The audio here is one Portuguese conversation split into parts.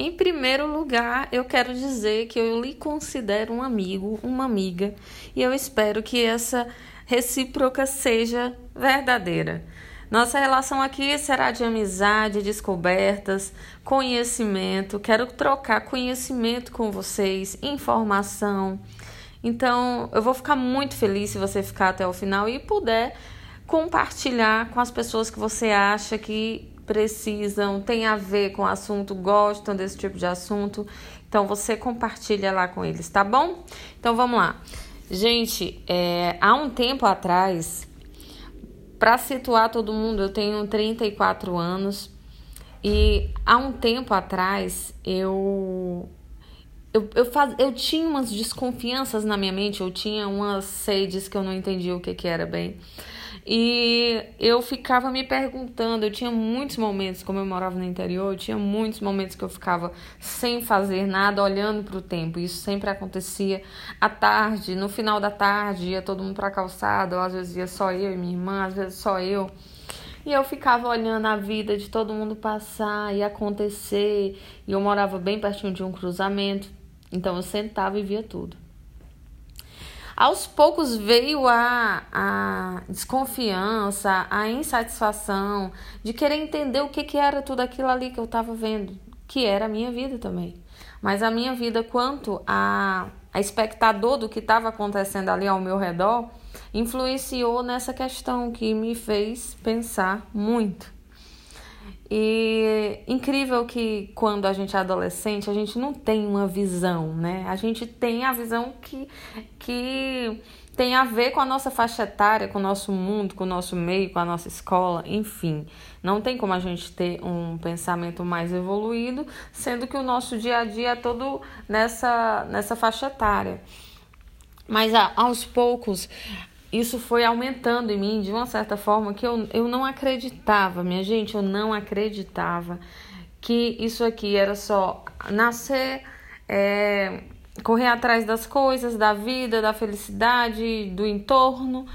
Em primeiro lugar, eu quero dizer que eu lhe considero um amigo, uma amiga, e eu espero que essa recíproca seja verdadeira. Nossa relação aqui será de amizade, descobertas, conhecimento. Quero trocar conhecimento com vocês, informação. Então, eu vou ficar muito feliz se você ficar até o final e puder compartilhar com as pessoas que você acha que precisam, tem a ver com o assunto, gostam desse tipo de assunto. Então, você compartilha lá com eles, tá bom? Então, vamos lá. Gente, é, há um tempo atrás, para situar todo mundo, eu tenho 34 anos e há um tempo atrás eu eu, eu, faz, eu tinha umas desconfianças na minha mente, eu tinha umas sedes que eu não entendia o que, que era bem. E eu ficava me perguntando, eu tinha muitos momentos, como eu morava no interior, eu tinha muitos momentos que eu ficava sem fazer nada, olhando para o tempo. Isso sempre acontecia à tarde, no final da tarde, ia todo mundo para a calçada, ou às vezes ia só eu e minha irmã, às vezes só eu. E eu ficava olhando a vida de todo mundo passar e acontecer. E eu morava bem pertinho de um cruzamento, então eu sentava e via tudo. Aos poucos veio a, a desconfiança, a insatisfação de querer entender o que, que era tudo aquilo ali que eu estava vendo, que era a minha vida também. Mas a minha vida, quanto a, a espectador do que estava acontecendo ali ao meu redor, influenciou nessa questão que me fez pensar muito. E incrível que quando a gente é adolescente, a gente não tem uma visão, né? A gente tem a visão que, que tem a ver com a nossa faixa etária, com o nosso mundo, com o nosso meio, com a nossa escola, enfim. Não tem como a gente ter um pensamento mais evoluído, sendo que o nosso dia a dia é todo nessa, nessa faixa etária. Mas aos poucos isso foi aumentando em mim de uma certa forma que eu, eu não acreditava, minha gente, eu não acreditava que isso aqui era só nascer, é, correr atrás das coisas, da vida, da felicidade, do entorno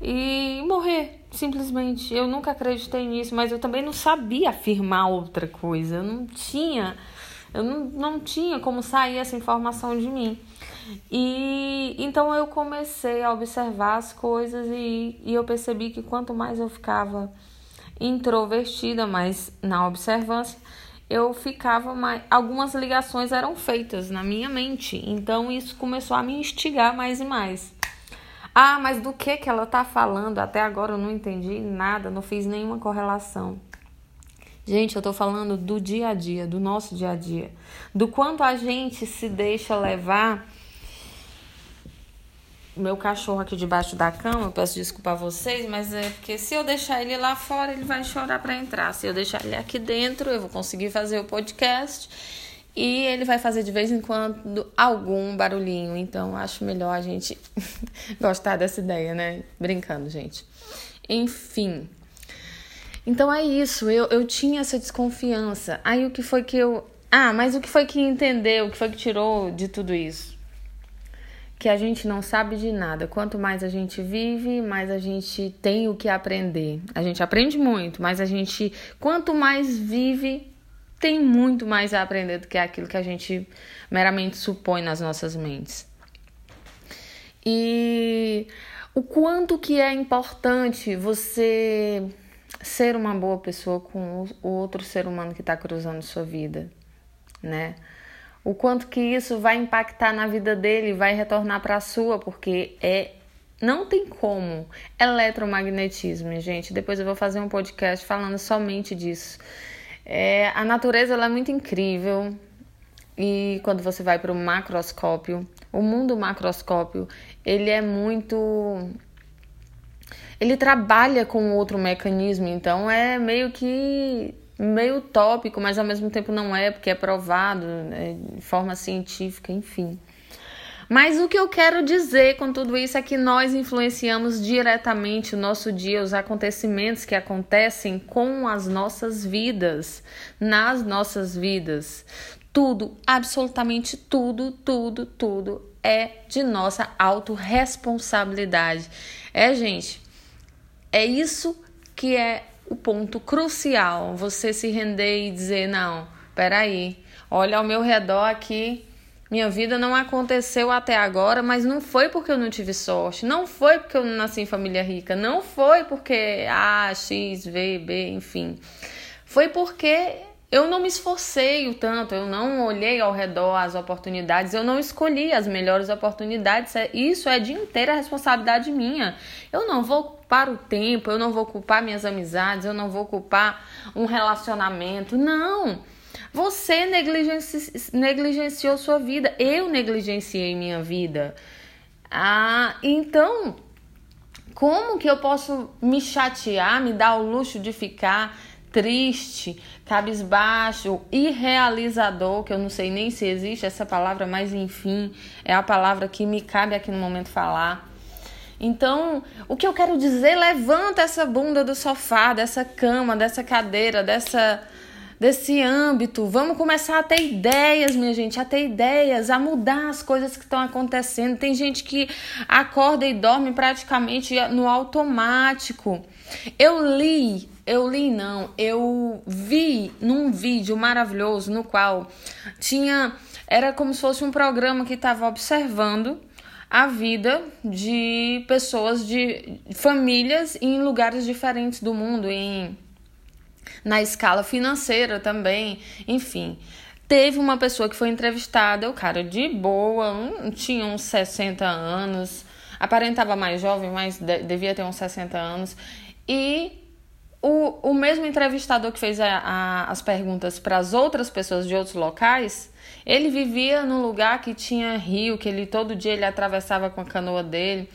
e morrer, simplesmente. Eu nunca acreditei nisso, mas eu também não sabia afirmar outra coisa, eu não tinha, eu não, não tinha como sair essa informação de mim. E então eu comecei a observar as coisas e, e eu percebi que quanto mais eu ficava introvertida, mas na observância, eu ficava mais. Algumas ligações eram feitas na minha mente, então isso começou a me instigar mais e mais. Ah, mas do que que ela tá falando? Até agora eu não entendi nada, não fiz nenhuma correlação. Gente, eu tô falando do dia a dia, do nosso dia a dia, do quanto a gente se deixa levar meu cachorro aqui debaixo da cama, eu peço desculpa a vocês, mas é porque se eu deixar ele lá fora, ele vai chorar para entrar. Se eu deixar ele aqui dentro, eu vou conseguir fazer o podcast e ele vai fazer de vez em quando algum barulhinho. Então, acho melhor a gente gostar dessa ideia, né? Brincando, gente. Enfim. Então é isso, eu, eu tinha essa desconfiança. Aí o que foi que eu. Ah, mas o que foi que entendeu, o que foi que tirou de tudo isso? Que a gente não sabe de nada. Quanto mais a gente vive, mais a gente tem o que aprender. A gente aprende muito, mas a gente, quanto mais vive, tem muito mais a aprender do que aquilo que a gente meramente supõe nas nossas mentes. E o quanto que é importante você ser uma boa pessoa com o outro ser humano que está cruzando sua vida, né? O quanto que isso vai impactar na vida dele, vai retornar para a sua, porque é não tem como. Eletromagnetismo, gente. Depois eu vou fazer um podcast falando somente disso. É, a natureza ela é muito incrível. E quando você vai para o macroscópio, o mundo macroscópio, ele é muito ele trabalha com outro mecanismo, então é meio que meio utópico, mas ao mesmo tempo não é, porque é provado né, de forma científica, enfim. Mas o que eu quero dizer com tudo isso é que nós influenciamos diretamente o nosso dia, os acontecimentos que acontecem com as nossas vidas, nas nossas vidas. Tudo, absolutamente tudo, tudo, tudo é de nossa autorresponsabilidade. É, gente, é isso que é o ponto crucial, você se render e dizer: não, peraí, olha ao meu redor aqui. Minha vida não aconteceu até agora, mas não foi porque eu não tive sorte, não foi porque eu não nasci em família rica, não foi porque A, X, V, B, enfim. Foi porque eu não me esforcei o tanto, eu não olhei ao redor as oportunidades, eu não escolhi as melhores oportunidades. É, isso é de inteira responsabilidade minha. Eu não vou culpar o tempo, eu não vou culpar minhas amizades, eu não vou culpar um relacionamento. Não! Você negligenci negligenciou sua vida, eu negligenciei minha vida. Ah, então, como que eu posso me chatear, me dar o luxo de ficar triste, cabisbaixo, irrealizador, que eu não sei nem se existe essa palavra, mas enfim, é a palavra que me cabe aqui no momento falar. Então, o que eu quero dizer, levanta essa bunda do sofá, dessa cama, dessa cadeira, dessa desse âmbito. Vamos começar a ter ideias, minha gente, a ter ideias, a mudar as coisas que estão acontecendo. Tem gente que acorda e dorme praticamente no automático. Eu li, eu li não, eu vi num vídeo maravilhoso no qual tinha era como se fosse um programa que estava observando a vida de pessoas de famílias em lugares diferentes do mundo, em na escala financeira também, enfim. Teve uma pessoa que foi entrevistada, o cara de boa, um, tinha uns 60 anos, aparentava mais jovem, mas de, devia ter uns 60 anos. E o, o mesmo entrevistador que fez a, a, as perguntas para as outras pessoas de outros locais, ele vivia num lugar que tinha rio, que ele todo dia ele atravessava com a canoa dele.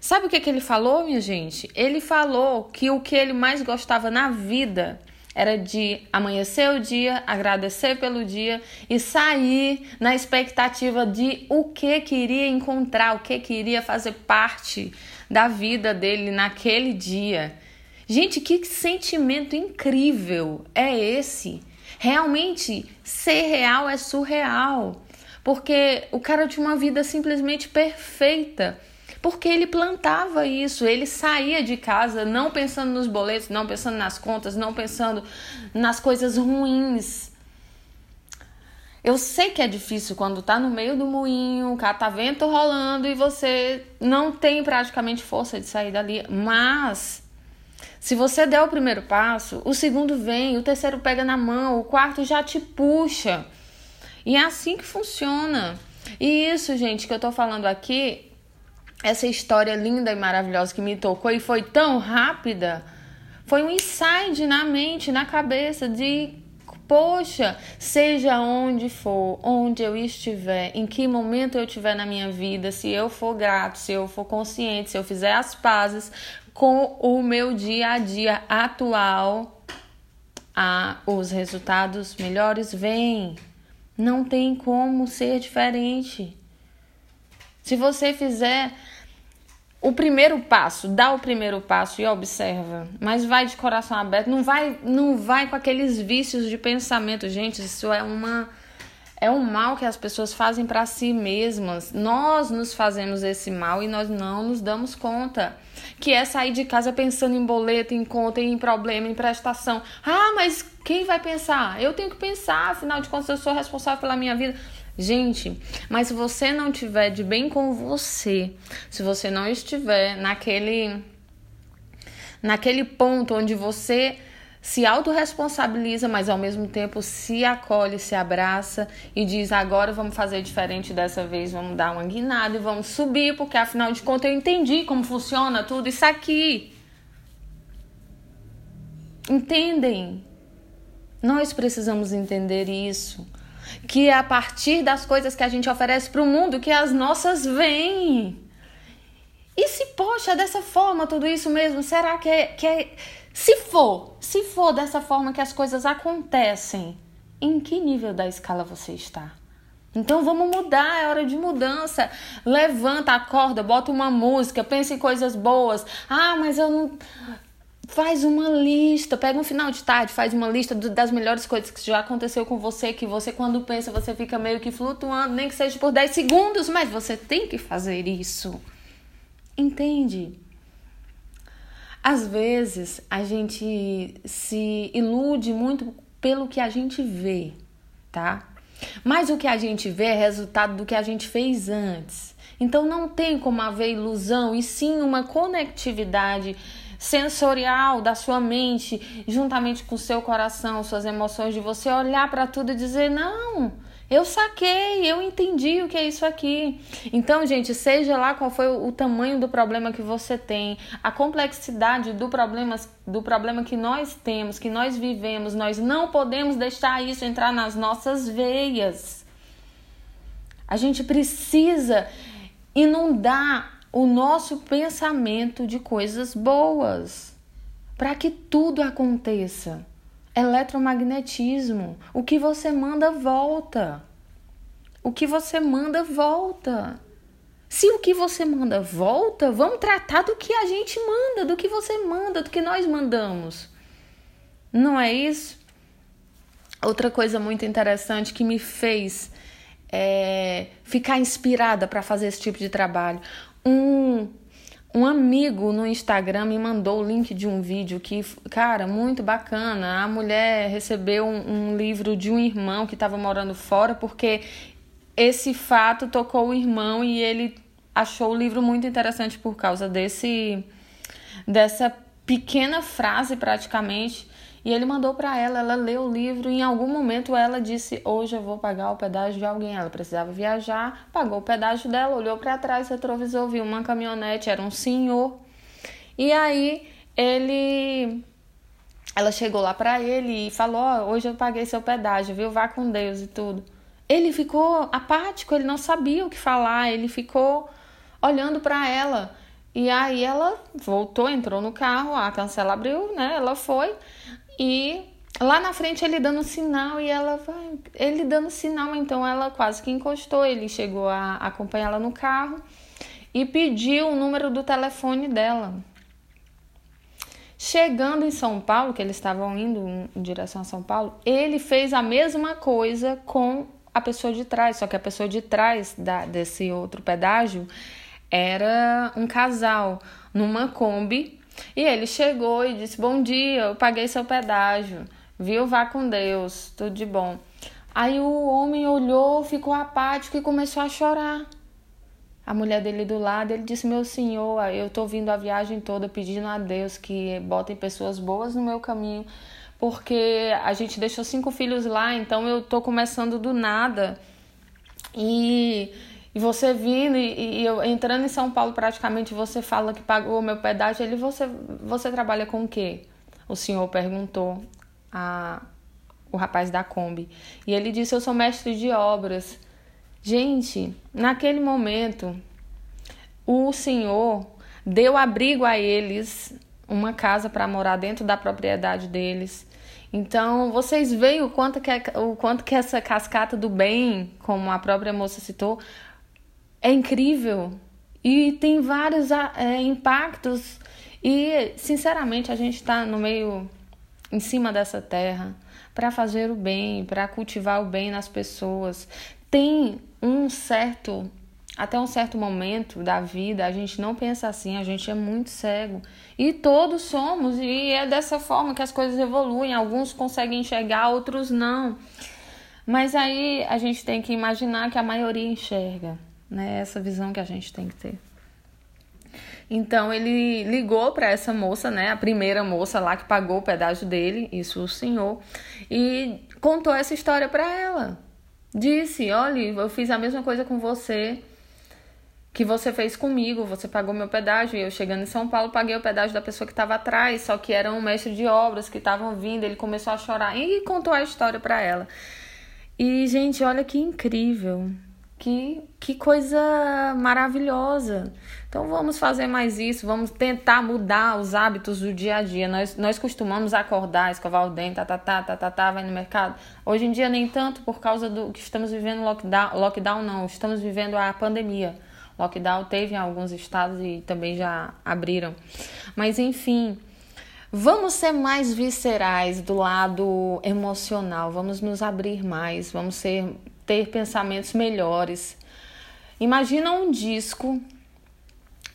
Sabe o que, que ele falou, minha gente? Ele falou que o que ele mais gostava na vida era de amanhecer o dia, agradecer pelo dia e sair na expectativa de o que queria encontrar, o que queria fazer parte da vida dele naquele dia. Gente, que sentimento incrível é esse? Realmente, ser real é surreal. Porque o cara tinha uma vida simplesmente perfeita porque ele plantava isso, ele saía de casa não pensando nos boletos, não pensando nas contas, não pensando nas coisas ruins. Eu sei que é difícil quando tá no meio do moinho, o catavento rolando e você não tem praticamente força de sair dali, mas se você der o primeiro passo, o segundo vem, o terceiro pega na mão, o quarto já te puxa. E é assim que funciona. E isso, gente, que eu tô falando aqui essa história linda e maravilhosa que me tocou e foi tão rápida, foi um insight na mente, na cabeça de poxa, seja onde for, onde eu estiver, em que momento eu estiver na minha vida, se eu for grato, se eu for consciente, se eu fizer as pazes com o meu dia a dia atual, ah, os resultados melhores vêm. Não tem como ser diferente. Se você fizer o primeiro passo, dá o primeiro passo e observa, mas vai de coração aberto, não vai, não vai com aqueles vícios de pensamento, gente, isso é uma é um mal que as pessoas fazem para si mesmas. Nós nos fazemos esse mal e nós não nos damos conta. Que é sair de casa pensando em boleto, em conta, em problema, em prestação. Ah, mas quem vai pensar? Eu tenho que pensar, afinal de contas eu sou responsável pela minha vida. Gente, mas se você não tiver de bem com você, se você não estiver naquele naquele ponto onde você se autorresponsabiliza, mas ao mesmo tempo se acolhe, se abraça e diz: agora vamos fazer diferente dessa vez, vamos dar uma guinada e vamos subir, porque afinal de contas eu entendi como funciona tudo isso aqui. Entendem? Nós precisamos entender isso que é a partir das coisas que a gente oferece para o mundo que as nossas vêm. E se, poxa, dessa forma tudo isso mesmo, será que é, que é. Se for, se for dessa forma que as coisas acontecem, em que nível da escala você está? Então vamos mudar, é hora de mudança. Levanta, acorda, bota uma música, pensa em coisas boas. Ah, mas eu não. Faz uma lista, pega um final de tarde, faz uma lista das melhores coisas que já aconteceu com você, que você quando pensa você fica meio que flutuando, nem que seja por 10 segundos, mas você tem que fazer isso. Entende? Às vezes a gente se ilude muito pelo que a gente vê. tá? Mas o que a gente vê é resultado do que a gente fez antes. Então não tem como haver ilusão e sim uma conectividade sensorial da sua mente, juntamente com o seu coração, suas emoções, de você olhar para tudo e dizer: não, eu saquei, eu entendi o que é isso aqui. Então, gente, seja lá qual foi o tamanho do problema que você tem, a complexidade do problema, do problema que nós temos, que nós vivemos, nós não podemos deixar isso entrar nas nossas veias. A gente precisa inundar o nosso pensamento de coisas boas para que tudo aconteça. Eletromagnetismo. O que você manda volta. O que você manda volta. Se o que você manda volta, vamos tratar do que a gente manda, do que você manda, do que nós mandamos. Não é isso? Outra coisa muito interessante que me fez é, ficar inspirada para fazer esse tipo de trabalho. Um um amigo no Instagram me mandou o link de um vídeo que, cara, muito bacana. A mulher recebeu um, um livro de um irmão que estava morando fora porque esse fato tocou o irmão e ele achou o livro muito interessante por causa desse dessa pequena frase praticamente e ele mandou para ela, ela leu o livro em algum momento ela disse: "Hoje eu vou pagar o pedágio de alguém". Ela precisava viajar, pagou o pedágio dela, olhou para trás, retrovisor, viu uma caminhonete, era um senhor. E aí ele ela chegou lá para ele e falou: oh, "Hoje eu paguei seu pedágio, viu? Vá com Deus e tudo". Ele ficou apático, ele não sabia o que falar, ele ficou olhando para ela. E aí ela voltou, entrou no carro, a cancela abriu, né? Ela foi. E lá na frente ele dando sinal e ela vai, ele dando sinal, então ela quase que encostou, ele chegou a acompanhá-la no carro e pediu o número do telefone dela. Chegando em São Paulo, que eles estavam indo em direção a São Paulo, ele fez a mesma coisa com a pessoa de trás, só que a pessoa de trás da, desse outro pedágio era um casal numa Kombi e ele chegou e disse: Bom dia, eu paguei seu pedágio, viu? Vá com Deus, tudo de bom. Aí o homem olhou, ficou apático e começou a chorar. A mulher dele do lado, ele disse: Meu senhor, eu tô vindo a viagem toda pedindo a Deus que botem pessoas boas no meu caminho, porque a gente deixou cinco filhos lá, então eu tô começando do nada. E e você vindo e, e, eu entrando em São Paulo, praticamente você fala que pagou o meu pedágio. Ele, você, você trabalha com o quê? O senhor perguntou a, o rapaz da Kombi. E ele disse: Eu sou mestre de obras. Gente, naquele momento, o senhor deu abrigo a eles, uma casa para morar dentro da propriedade deles. Então, vocês veem o quanto que, é, o quanto que essa cascata do bem, como a própria moça citou, é incrível e tem vários é, impactos. E, sinceramente, a gente está no meio, em cima dessa terra, para fazer o bem, para cultivar o bem nas pessoas. Tem um certo, até um certo momento da vida, a gente não pensa assim, a gente é muito cego. E todos somos, e é dessa forma que as coisas evoluem. Alguns conseguem enxergar, outros não. Mas aí a gente tem que imaginar que a maioria enxerga né? Essa visão que a gente tem que ter. Então ele ligou para essa moça, né, a primeira moça lá que pagou o pedágio dele, isso o senhor, e contou essa história para ela. Disse: "Olha, eu fiz a mesma coisa com você que você fez comigo, você pagou meu pedágio, e eu chegando em São Paulo paguei o pedágio da pessoa que estava atrás, só que era um mestre de obras que estavam vindo, ele começou a chorar e contou a história para ela. E gente, olha que incrível. Que, que coisa maravilhosa. Então vamos fazer mais isso, vamos tentar mudar os hábitos do dia a dia. Nós, nós costumamos acordar, escovar o dente, tá, tá, tá, tá, tá, tá, vai no mercado. Hoje em dia nem tanto por causa do que estamos vivendo lockdown, lockdown não, estamos vivendo a pandemia. Lockdown teve em alguns estados e também já abriram. Mas enfim, Vamos ser mais viscerais do lado emocional, vamos nos abrir mais, vamos ser ter pensamentos melhores. Imagina um disco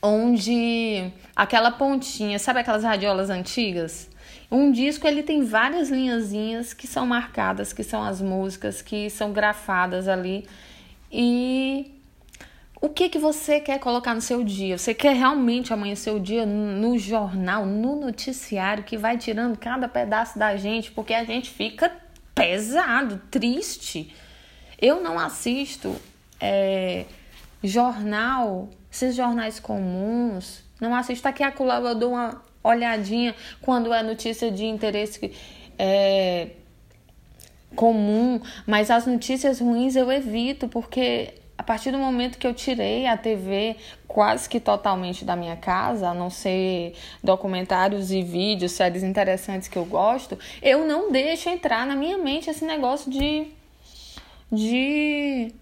onde aquela pontinha, sabe aquelas radiolas antigas? Um disco ele tem várias linhazinhas que são marcadas, que são as músicas, que são grafadas ali. E o que que você quer colocar no seu dia? Você quer realmente amanhecer o dia no jornal, no noticiário que vai tirando cada pedaço da gente, porque a gente fica pesado, triste. Eu não assisto é, jornal, esses jornais comuns, não assisto. Aqui a eu dou uma olhadinha quando é notícia de interesse é, comum, mas as notícias ruins eu evito, porque a partir do momento que eu tirei a TV quase que totalmente da minha casa, a não ser documentários e vídeos, séries interessantes que eu gosto, eu não deixo entrar na minha mente esse negócio de de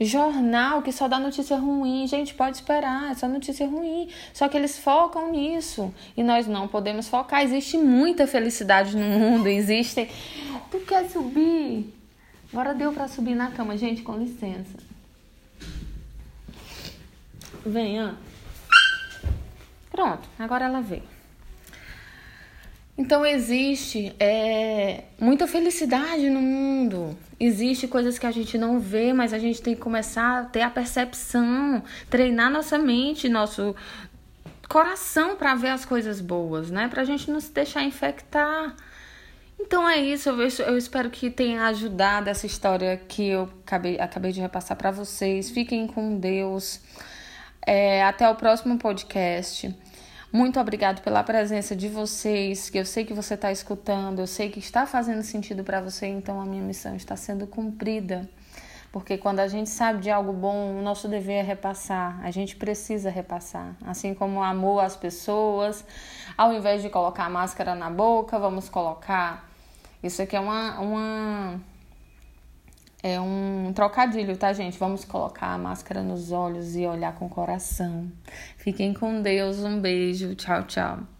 Jornal que só dá notícia ruim. Gente, pode esperar, é só notícia ruim. Só que eles focam nisso. E nós não podemos focar. Existe muita felicidade no mundo. Existe. Tu quer subir? Agora deu para subir na cama. Gente, com licença. Venha. Pronto, agora ela veio. Então existe é, muita felicidade no mundo. Existe coisas que a gente não vê, mas a gente tem que começar a ter a percepção, treinar nossa mente, nosso coração para ver as coisas boas, né? Para a gente não se deixar infectar. Então é isso, eu, eu espero que tenha ajudado essa história que eu acabei, acabei de repassar para vocês. Fiquem com Deus. É, até o próximo podcast. Muito obrigado pela presença de vocês, que eu sei que você está escutando, eu sei que está fazendo sentido para você, então a minha missão está sendo cumprida. Porque quando a gente sabe de algo bom, o nosso dever é repassar. A gente precisa repassar. Assim como o amor às pessoas, ao invés de colocar a máscara na boca, vamos colocar. Isso aqui é uma, uma é um trocadilho, tá, gente? Vamos colocar a máscara nos olhos e olhar com o coração. Fiquem com Deus, um beijo, tchau, tchau.